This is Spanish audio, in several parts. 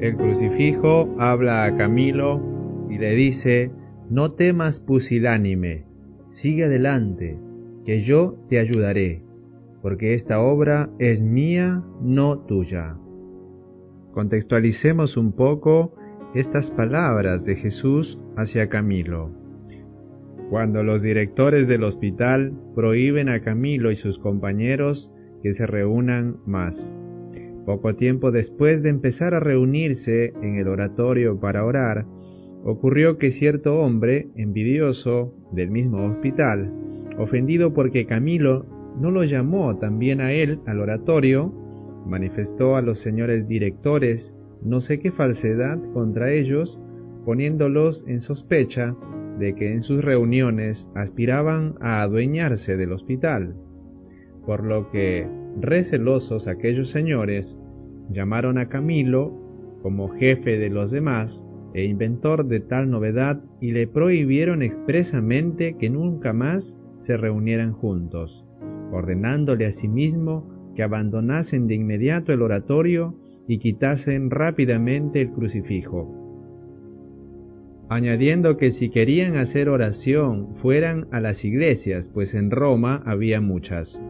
El crucifijo habla a Camilo y le dice, no temas pusilánime, sigue adelante, que yo te ayudaré, porque esta obra es mía, no tuya. Contextualicemos un poco estas palabras de Jesús hacia Camilo. Cuando los directores del hospital prohíben a Camilo y sus compañeros que se reúnan más. Poco tiempo después de empezar a reunirse en el oratorio para orar, ocurrió que cierto hombre, envidioso del mismo hospital, ofendido porque Camilo no lo llamó también a él al oratorio, manifestó a los señores directores no sé qué falsedad contra ellos, poniéndolos en sospecha de que en sus reuniones aspiraban a adueñarse del hospital, por lo que, recelosos aquellos señores, llamaron a Camilo como jefe de los demás e inventor de tal novedad y le prohibieron expresamente que nunca más se reunieran juntos, ordenándole asimismo que abandonasen de inmediato el oratorio y quitasen rápidamente el crucifijo, añadiendo que si querían hacer oración fueran a las iglesias, pues en Roma había muchas.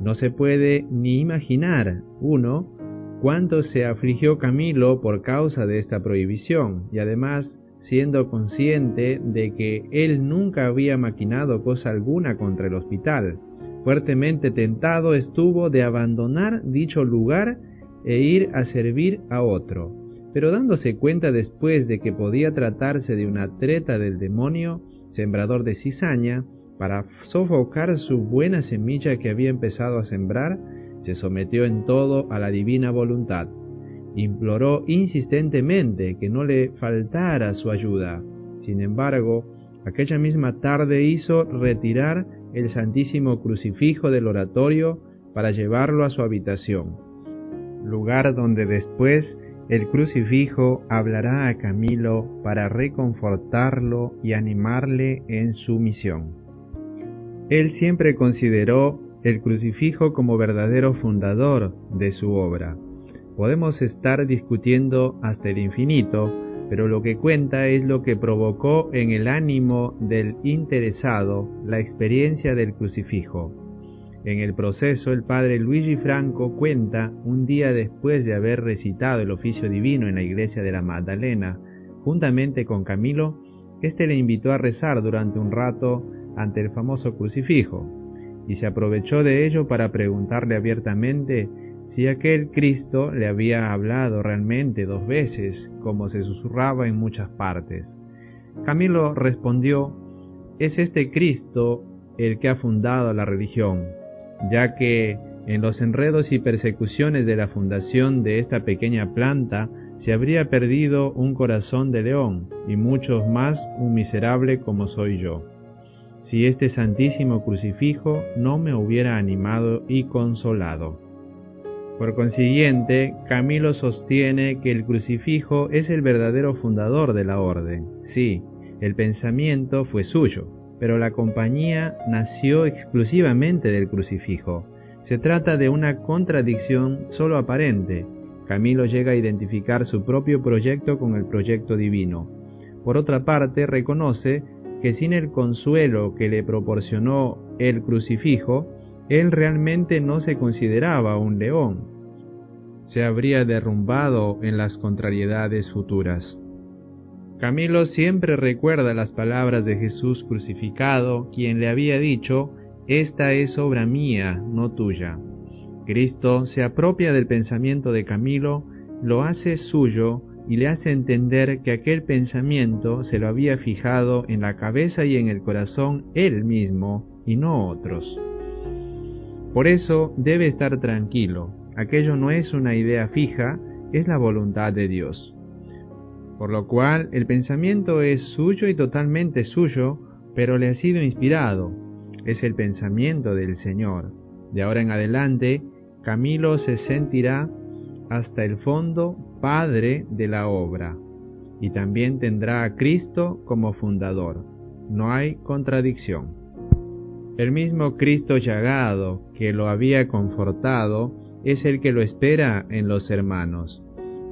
No se puede ni imaginar, uno, cuánto se afligió Camilo por causa de esta prohibición, y además siendo consciente de que él nunca había maquinado cosa alguna contra el hospital. Fuertemente tentado estuvo de abandonar dicho lugar e ir a servir a otro. Pero dándose cuenta después de que podía tratarse de una treta del demonio, sembrador de cizaña, para sofocar su buena semilla que había empezado a sembrar, se sometió en todo a la divina voluntad. Imploró insistentemente que no le faltara su ayuda. Sin embargo, aquella misma tarde hizo retirar el Santísimo Crucifijo del oratorio para llevarlo a su habitación, lugar donde después el crucifijo hablará a Camilo para reconfortarlo y animarle en su misión. Él siempre consideró el crucifijo como verdadero fundador de su obra. Podemos estar discutiendo hasta el infinito, pero lo que cuenta es lo que provocó en el ánimo del interesado la experiencia del crucifijo. En el proceso, el padre Luigi Franco cuenta, un día después de haber recitado el oficio divino en la iglesia de la Magdalena, juntamente con Camilo, éste le invitó a rezar durante un rato ante el famoso crucifijo, y se aprovechó de ello para preguntarle abiertamente si aquel Cristo le había hablado realmente dos veces, como se susurraba en muchas partes. Camilo respondió, es este Cristo el que ha fundado la religión, ya que en los enredos y persecuciones de la fundación de esta pequeña planta se habría perdido un corazón de león y muchos más un miserable como soy yo si este santísimo crucifijo no me hubiera animado y consolado. Por consiguiente, Camilo sostiene que el crucifijo es el verdadero fundador de la orden. Sí, el pensamiento fue suyo, pero la compañía nació exclusivamente del crucifijo. Se trata de una contradicción solo aparente. Camilo llega a identificar su propio proyecto con el proyecto divino. Por otra parte, reconoce que sin el consuelo que le proporcionó el crucifijo, él realmente no se consideraba un león. Se habría derrumbado en las contrariedades futuras. Camilo siempre recuerda las palabras de Jesús crucificado, quien le había dicho, Esta es obra mía, no tuya. Cristo se apropia del pensamiento de Camilo, lo hace suyo y le hace entender que aquel pensamiento se lo había fijado en la cabeza y en el corazón él mismo y no otros. Por eso debe estar tranquilo, aquello no es una idea fija, es la voluntad de Dios. Por lo cual el pensamiento es suyo y totalmente suyo, pero le ha sido inspirado, es el pensamiento del Señor. De ahora en adelante, Camilo se sentirá hasta el fondo Padre de la obra, y también tendrá a Cristo como fundador. No hay contradicción. El mismo Cristo llagado que lo había confortado es el que lo espera en los hermanos.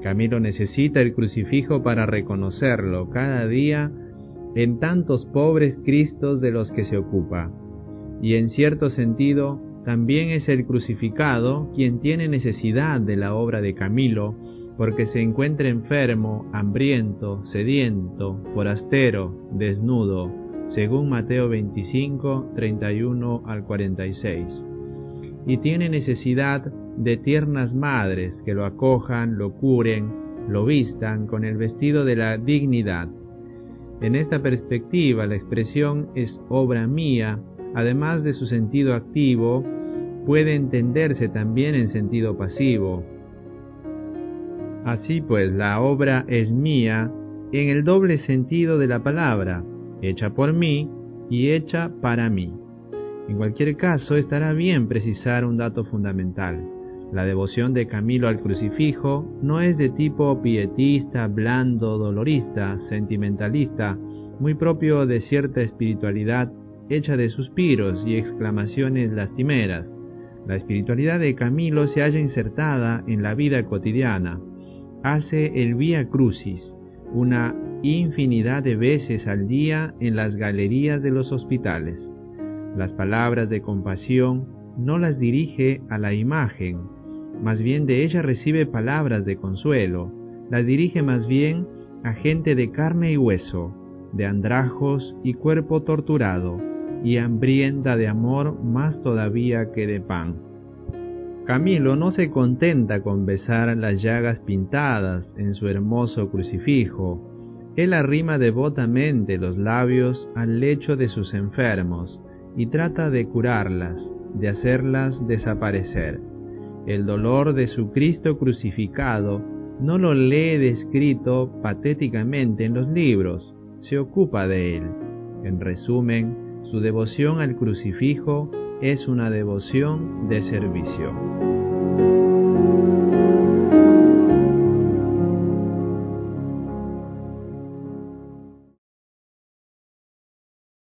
Camilo necesita el crucifijo para reconocerlo cada día en tantos pobres Cristos de los que se ocupa. Y en cierto sentido, también es el crucificado quien tiene necesidad de la obra de Camilo, porque se encuentra enfermo, hambriento, sediento, forastero, desnudo, según Mateo 25, 31 al 46. Y tiene necesidad de tiernas madres que lo acojan, lo curen, lo vistan con el vestido de la dignidad. En esta perspectiva, la expresión es obra mía, además de su sentido activo, puede entenderse también en sentido pasivo. Así pues, la obra es mía en el doble sentido de la palabra, hecha por mí y hecha para mí. En cualquier caso, estará bien precisar un dato fundamental. La devoción de Camilo al crucifijo no es de tipo pietista, blando, dolorista, sentimentalista, muy propio de cierta espiritualidad hecha de suspiros y exclamaciones lastimeras. La espiritualidad de Camilo se halla insertada en la vida cotidiana. Hace el Vía Crucis, una infinidad de veces al día en las galerías de los hospitales. Las palabras de compasión no las dirige a la imagen, más bien de ella recibe palabras de consuelo, las dirige más bien a gente de carne y hueso, de andrajos y cuerpo torturado, y hambrienta de amor más todavía que de pan. Camilo no se contenta con besar las llagas pintadas en su hermoso crucifijo, él arrima devotamente los labios al lecho de sus enfermos y trata de curarlas, de hacerlas desaparecer. El dolor de su Cristo crucificado no lo lee descrito patéticamente en los libros, se ocupa de él. En resumen, su devoción al crucifijo es una devoción de servicio.